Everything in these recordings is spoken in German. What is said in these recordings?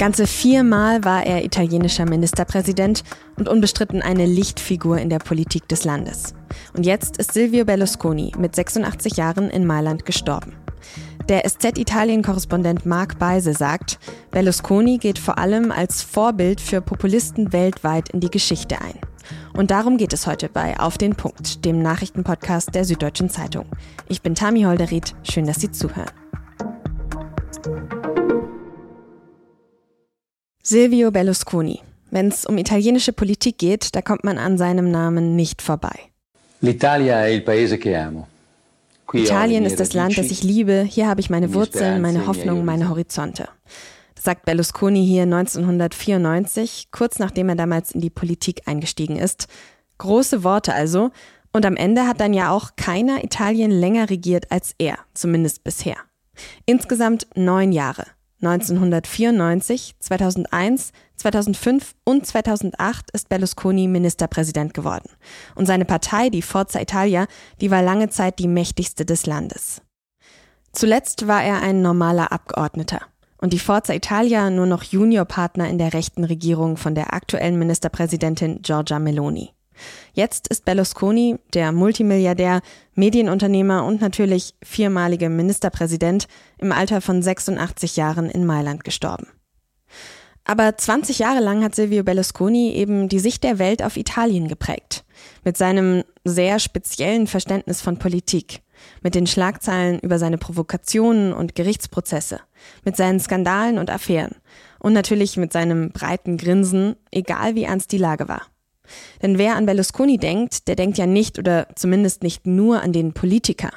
Ganze viermal war er italienischer Ministerpräsident und unbestritten eine Lichtfigur in der Politik des Landes. Und jetzt ist Silvio Berlusconi mit 86 Jahren in Mailand gestorben. Der SZ-Italien-Korrespondent Marc Beise sagt, Berlusconi geht vor allem als Vorbild für Populisten weltweit in die Geschichte ein. Und darum geht es heute bei Auf den Punkt, dem Nachrichtenpodcast der Süddeutschen Zeitung. Ich bin Tami Holderried, schön, dass Sie zuhören. Silvio Berlusconi. Wenn es um italienische Politik geht, da kommt man an seinem Namen nicht vorbei. Italien ist das Land, das ich liebe. Hier habe ich meine Wurzeln, meine Hoffnungen, meine Horizonte. Das sagt Berlusconi hier 1994, kurz nachdem er damals in die Politik eingestiegen ist. Große Worte also. Und am Ende hat dann ja auch keiner Italien länger regiert als er, zumindest bisher. Insgesamt neun Jahre. 1994, 2001, 2005 und 2008 ist Berlusconi Ministerpräsident geworden. Und seine Partei, die Forza Italia, die war lange Zeit die mächtigste des Landes. Zuletzt war er ein normaler Abgeordneter und die Forza Italia nur noch Juniorpartner in der rechten Regierung von der aktuellen Ministerpräsidentin Giorgia Meloni. Jetzt ist Berlusconi, der Multimilliardär, Medienunternehmer und natürlich viermalige Ministerpräsident, im Alter von 86 Jahren in Mailand gestorben. Aber 20 Jahre lang hat Silvio Berlusconi eben die Sicht der Welt auf Italien geprägt. Mit seinem sehr speziellen Verständnis von Politik. Mit den Schlagzeilen über seine Provokationen und Gerichtsprozesse. Mit seinen Skandalen und Affären. Und natürlich mit seinem breiten Grinsen, egal wie ernst die Lage war. Denn wer an Berlusconi denkt, der denkt ja nicht oder zumindest nicht nur an den Politiker.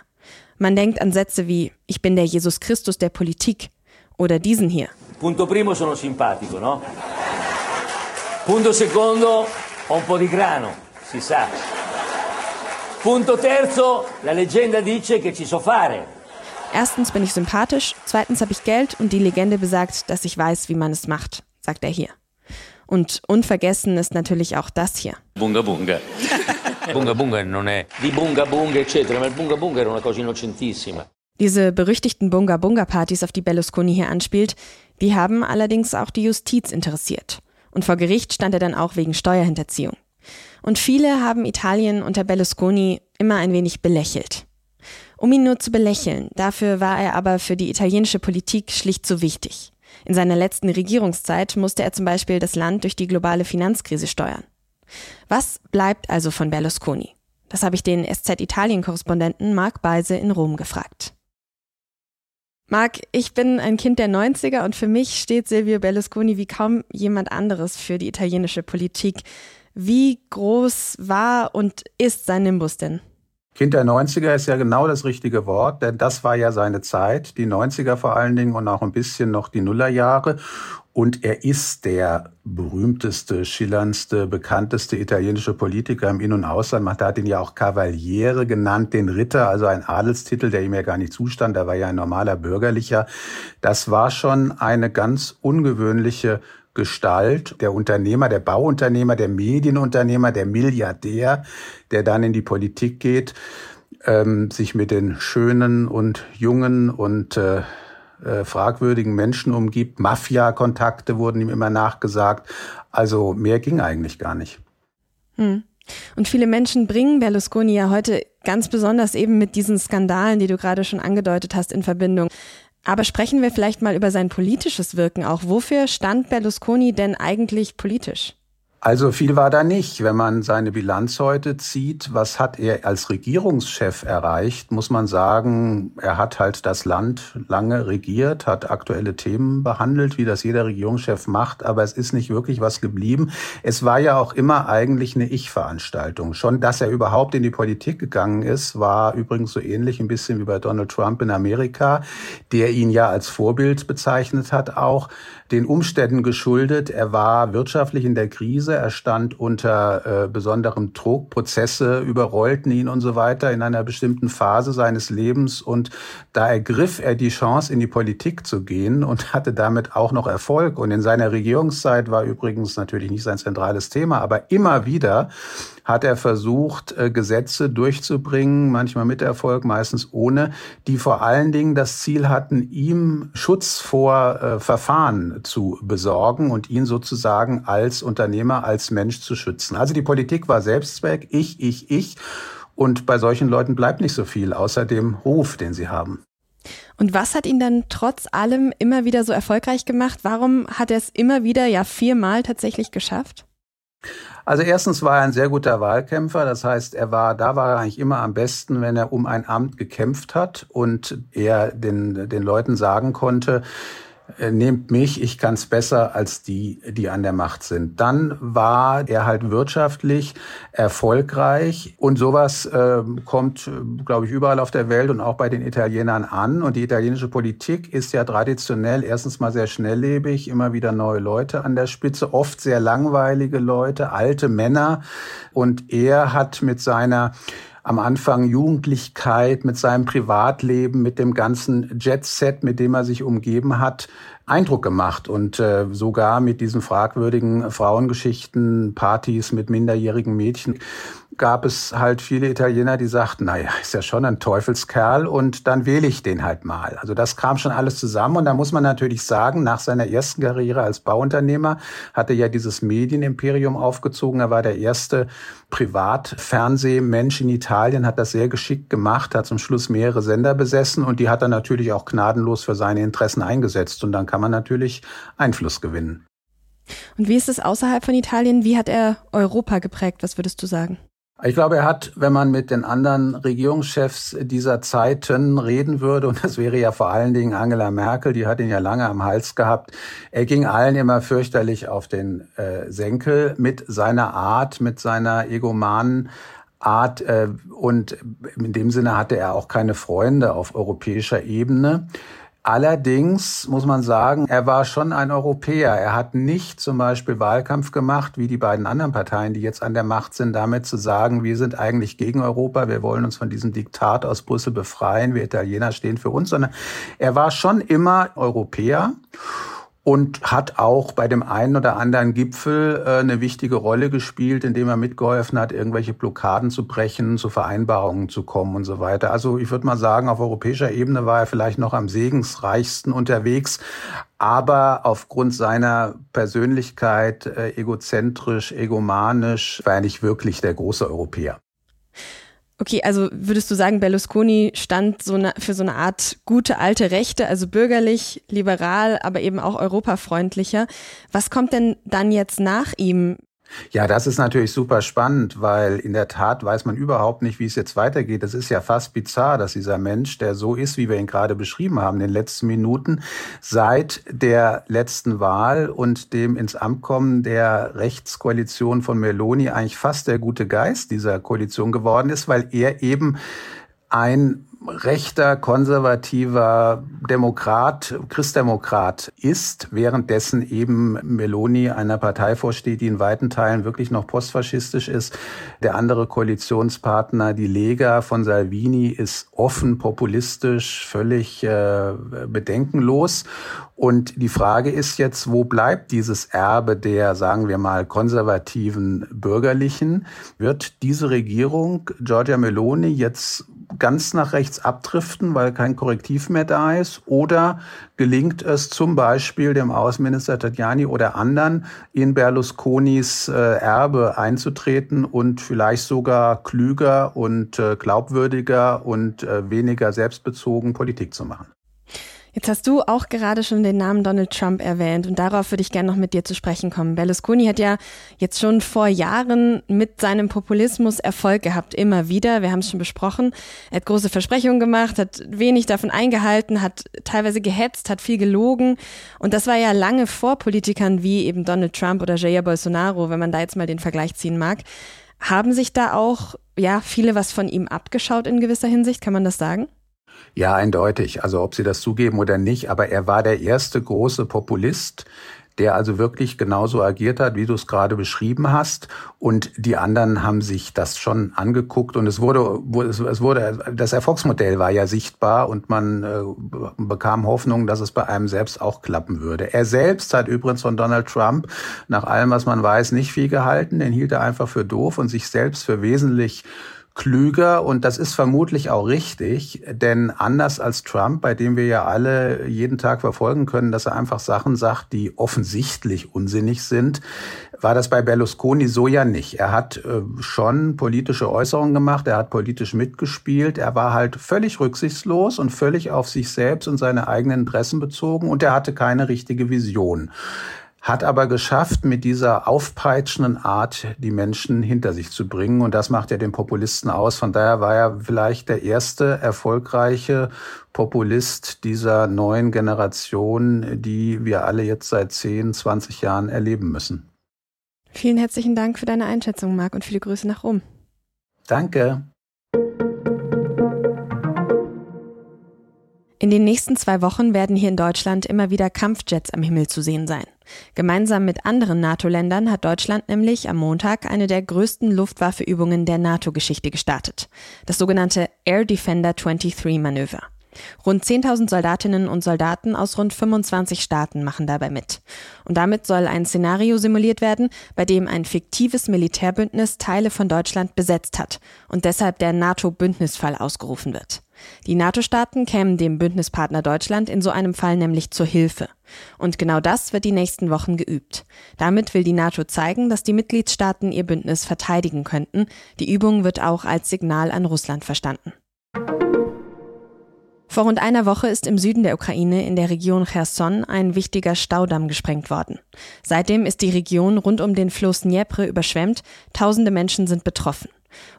Man denkt an Sätze wie Ich bin der Jesus Christus der Politik oder diesen hier. Punto primo sono simpatico, no? Punto secondo ho un po' di grano, si sa. Punto terzo, la leggenda dice che ci so fare. Erstens bin ich sympathisch, zweitens habe ich Geld und die Legende besagt, dass ich weiß, wie man es macht, sagt er hier. Und unvergessen ist natürlich auch das hier. Bunga bunga. bunga bunga non è di bunga bunga eccetera, ma il bunga bunga era una cosa innocentissima. Diese berüchtigten Bunga Bunga Partys, auf die Berlusconi hier anspielt, die haben allerdings auch die Justiz interessiert. Und vor Gericht stand er dann auch wegen Steuerhinterziehung. Und viele haben Italien unter Berlusconi immer ein wenig belächelt. Um ihn nur zu belächeln, dafür war er aber für die italienische Politik schlicht zu wichtig. In seiner letzten Regierungszeit musste er zum Beispiel das Land durch die globale Finanzkrise steuern. Was bleibt also von Berlusconi? Das habe ich den SZ-Italien-Korrespondenten Marc Beise in Rom gefragt. Marc, ich bin ein Kind der 90er und für mich steht Silvio Berlusconi wie kaum jemand anderes für die italienische Politik. Wie groß war und ist sein Nimbus denn? Kind der 90er ist ja genau das richtige Wort, denn das war ja seine Zeit, die 90er vor allen Dingen und auch ein bisschen noch die Nullerjahre. Und er ist der berühmteste, schillerndste, bekannteste italienische Politiker im In- und Ausland. Man hat ihn ja auch Cavaliere genannt, den Ritter, also ein Adelstitel, der ihm ja gar nicht zustand. Er war ja ein normaler Bürgerlicher. Das war schon eine ganz ungewöhnliche Gestalt, der Unternehmer, der Bauunternehmer, der Medienunternehmer, der Milliardär, der dann in die Politik geht, ähm, sich mit den schönen und jungen und äh, äh, fragwürdigen Menschen umgibt. Mafia-Kontakte wurden ihm immer nachgesagt. Also mehr ging eigentlich gar nicht. Hm. Und viele Menschen bringen Berlusconi ja heute ganz besonders eben mit diesen Skandalen, die du gerade schon angedeutet hast, in Verbindung. Aber sprechen wir vielleicht mal über sein politisches Wirken auch. Wofür stand Berlusconi denn eigentlich politisch? Also viel war da nicht. Wenn man seine Bilanz heute zieht, was hat er als Regierungschef erreicht, muss man sagen, er hat halt das Land lange regiert, hat aktuelle Themen behandelt, wie das jeder Regierungschef macht, aber es ist nicht wirklich was geblieben. Es war ja auch immer eigentlich eine Ich-Veranstaltung. Schon, dass er überhaupt in die Politik gegangen ist, war übrigens so ähnlich ein bisschen wie bei Donald Trump in Amerika, der ihn ja als Vorbild bezeichnet hat auch den Umständen geschuldet. Er war wirtschaftlich in der Krise, er stand unter äh, besonderem Druck, Prozesse überrollten ihn und so weiter in einer bestimmten Phase seines Lebens. Und da ergriff er die Chance, in die Politik zu gehen und hatte damit auch noch Erfolg. Und in seiner Regierungszeit war übrigens natürlich nicht sein zentrales Thema, aber immer wieder hat er versucht, äh, Gesetze durchzubringen, manchmal mit Erfolg, meistens ohne, die vor allen Dingen das Ziel hatten, ihm Schutz vor äh, Verfahren zu besorgen und ihn sozusagen als Unternehmer, als Mensch zu schützen. Also die Politik war Selbstzweck, ich, ich, ich. Und bei solchen Leuten bleibt nicht so viel, außer dem Ruf, den sie haben. Und was hat ihn dann trotz allem immer wieder so erfolgreich gemacht? Warum hat er es immer wieder, ja viermal tatsächlich geschafft? Also erstens war er ein sehr guter Wahlkämpfer. Das heißt, er war, da war er eigentlich immer am besten, wenn er um ein Amt gekämpft hat und er den, den Leuten sagen konnte, nehmt mich, ich kann's besser als die, die an der Macht sind. Dann war er halt wirtschaftlich erfolgreich und sowas äh, kommt, glaube ich, überall auf der Welt und auch bei den Italienern an. Und die italienische Politik ist ja traditionell erstens mal sehr schnelllebig, immer wieder neue Leute an der Spitze, oft sehr langweilige Leute, alte Männer. Und er hat mit seiner am Anfang Jugendlichkeit, mit seinem Privatleben, mit dem ganzen Jet-Set, mit dem er sich umgeben hat, Eindruck gemacht und äh, sogar mit diesen fragwürdigen Frauengeschichten, Partys mit minderjährigen Mädchen gab es halt viele Italiener, die sagten, naja, ist ja schon ein Teufelskerl und dann wähle ich den halt mal. Also das kam schon alles zusammen und da muss man natürlich sagen, nach seiner ersten Karriere als Bauunternehmer hatte er ja dieses Medienimperium aufgezogen. Er war der erste Privatfernsehmensch in Italien, hat das sehr geschickt gemacht, hat zum Schluss mehrere Sender besessen und die hat er natürlich auch gnadenlos für seine Interessen eingesetzt und dann kann man natürlich Einfluss gewinnen. Und wie ist es außerhalb von Italien? Wie hat er Europa geprägt? Was würdest du sagen? Ich glaube, er hat, wenn man mit den anderen Regierungschefs dieser Zeiten reden würde, und das wäre ja vor allen Dingen Angela Merkel, die hat ihn ja lange am Hals gehabt, er ging allen immer fürchterlich auf den äh, Senkel mit seiner Art, mit seiner egomanen Art äh, und in dem Sinne hatte er auch keine Freunde auf europäischer Ebene. Allerdings muss man sagen, er war schon ein Europäer. Er hat nicht zum Beispiel Wahlkampf gemacht, wie die beiden anderen Parteien, die jetzt an der Macht sind, damit zu sagen, wir sind eigentlich gegen Europa, wir wollen uns von diesem Diktat aus Brüssel befreien, wir Italiener stehen für uns, sondern er war schon immer Europäer und hat auch bei dem einen oder anderen Gipfel äh, eine wichtige Rolle gespielt, indem er mitgeholfen hat, irgendwelche Blockaden zu brechen, zu Vereinbarungen zu kommen und so weiter. Also ich würde mal sagen, auf europäischer Ebene war er vielleicht noch am segensreichsten unterwegs, aber aufgrund seiner Persönlichkeit, äh, egozentrisch, egomanisch, war er nicht wirklich der große Europäer. Okay, also würdest du sagen, Berlusconi stand so eine, für so eine Art gute alte Rechte, also bürgerlich, liberal, aber eben auch europafreundlicher. Was kommt denn dann jetzt nach ihm? Ja, das ist natürlich super spannend, weil in der Tat weiß man überhaupt nicht, wie es jetzt weitergeht. Das ist ja fast bizarr, dass dieser Mensch, der so ist, wie wir ihn gerade beschrieben haben, in den letzten Minuten, seit der letzten Wahl und dem ins Amt kommen der Rechtskoalition von Meloni eigentlich fast der gute Geist dieser Koalition geworden ist, weil er eben ein rechter, konservativer Demokrat, Christdemokrat ist, währenddessen eben Meloni einer Partei vorsteht, die in weiten Teilen wirklich noch postfaschistisch ist. Der andere Koalitionspartner, die Lega von Salvini, ist offen populistisch, völlig äh, bedenkenlos. Und die Frage ist jetzt, wo bleibt dieses Erbe der, sagen wir mal, konservativen Bürgerlichen? Wird diese Regierung Giorgia Meloni jetzt ganz nach rechts abdriften, weil kein Korrektiv mehr da ist? Oder gelingt es zum Beispiel dem Außenminister Tajani oder anderen in Berlusconis äh, Erbe einzutreten und vielleicht sogar klüger und äh, glaubwürdiger und äh, weniger selbstbezogen Politik zu machen? Jetzt hast du auch gerade schon den Namen Donald Trump erwähnt und darauf würde ich gerne noch mit dir zu sprechen kommen. Berlusconi hat ja jetzt schon vor Jahren mit seinem Populismus Erfolg gehabt, immer wieder. Wir haben es schon besprochen. Er hat große Versprechungen gemacht, hat wenig davon eingehalten, hat teilweise gehetzt, hat viel gelogen. Und das war ja lange vor Politikern wie eben Donald Trump oder Jair Bolsonaro, wenn man da jetzt mal den Vergleich ziehen mag. Haben sich da auch, ja, viele was von ihm abgeschaut in gewisser Hinsicht? Kann man das sagen? Ja, eindeutig. Also ob Sie das zugeben oder nicht, aber er war der erste große Populist, der also wirklich genauso agiert hat, wie du es gerade beschrieben hast. Und die anderen haben sich das schon angeguckt und es wurde, es wurde, das Erfolgsmodell war ja sichtbar und man äh, bekam Hoffnung, dass es bei einem selbst auch klappen würde. Er selbst hat übrigens von Donald Trump nach allem, was man weiß, nicht viel gehalten. Den hielt er einfach für doof und sich selbst für wesentlich klüger und das ist vermutlich auch richtig, denn anders als Trump, bei dem wir ja alle jeden Tag verfolgen können, dass er einfach Sachen sagt, die offensichtlich unsinnig sind, war das bei Berlusconi so ja nicht. Er hat äh, schon politische Äußerungen gemacht, er hat politisch mitgespielt, er war halt völlig rücksichtslos und völlig auf sich selbst und seine eigenen Interessen bezogen und er hatte keine richtige Vision hat aber geschafft, mit dieser aufpeitschenden Art die Menschen hinter sich zu bringen. Und das macht ja den Populisten aus. Von daher war er vielleicht der erste erfolgreiche Populist dieser neuen Generation, die wir alle jetzt seit 10, 20 Jahren erleben müssen. Vielen herzlichen Dank für deine Einschätzung, Marc, und viele Grüße nach Rom. Danke. In den nächsten zwei Wochen werden hier in Deutschland immer wieder Kampfjets am Himmel zu sehen sein. Gemeinsam mit anderen NATO-Ländern hat Deutschland nämlich am Montag eine der größten Luftwaffeübungen der NATO-Geschichte gestartet. Das sogenannte Air Defender 23 Manöver. Rund 10.000 Soldatinnen und Soldaten aus rund 25 Staaten machen dabei mit. Und damit soll ein Szenario simuliert werden, bei dem ein fiktives Militärbündnis Teile von Deutschland besetzt hat und deshalb der NATO-Bündnisfall ausgerufen wird. Die NATO-Staaten kämen dem Bündnispartner Deutschland in so einem Fall nämlich zur Hilfe. Und genau das wird die nächsten Wochen geübt. Damit will die NATO zeigen, dass die Mitgliedstaaten ihr Bündnis verteidigen könnten. Die Übung wird auch als Signal an Russland verstanden. Vor rund einer Woche ist im Süden der Ukraine in der Region Cherson ein wichtiger Staudamm gesprengt worden. Seitdem ist die Region rund um den Fluss Dnepr überschwemmt, tausende Menschen sind betroffen.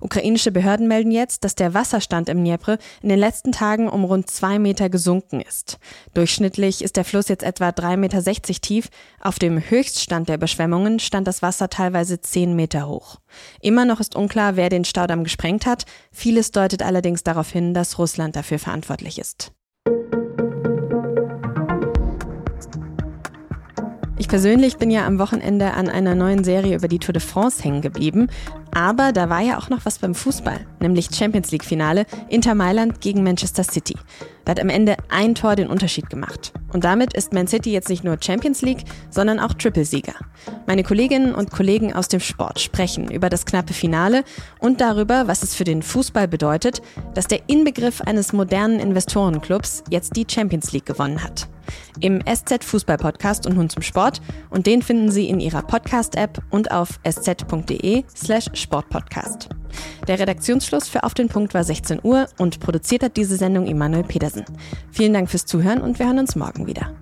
Ukrainische Behörden melden jetzt, dass der Wasserstand im Dnepr in den letzten Tagen um rund zwei Meter gesunken ist. Durchschnittlich ist der Fluss jetzt etwa 3,60 Meter tief. Auf dem Höchststand der Überschwemmungen stand das Wasser teilweise zehn Meter hoch. Immer noch ist unklar, wer den Staudamm gesprengt hat. Vieles deutet allerdings darauf hin, dass Russland dafür verantwortlich ist. Ich persönlich bin ja am Wochenende an einer neuen Serie über die Tour de France hängen geblieben. Aber da war ja auch noch was beim Fußball, nämlich Champions League Finale Inter Mailand gegen Manchester City. Da hat am Ende ein Tor den Unterschied gemacht. Und damit ist Man City jetzt nicht nur Champions League, sondern auch Triple-Sieger. Meine Kolleginnen und Kollegen aus dem Sport sprechen über das knappe Finale und darüber, was es für den Fußball bedeutet, dass der Inbegriff eines modernen Investorenclubs jetzt die Champions League gewonnen hat. Im SZ Fußball Podcast und nun zum Sport und den finden Sie in Ihrer Podcast-App und auf sz.de slash Sportpodcast. Der Redaktionsschluss für Auf den Punkt war 16 Uhr und produziert hat diese Sendung Emanuel Petersen. Vielen Dank fürs Zuhören und wir hören uns morgen wieder.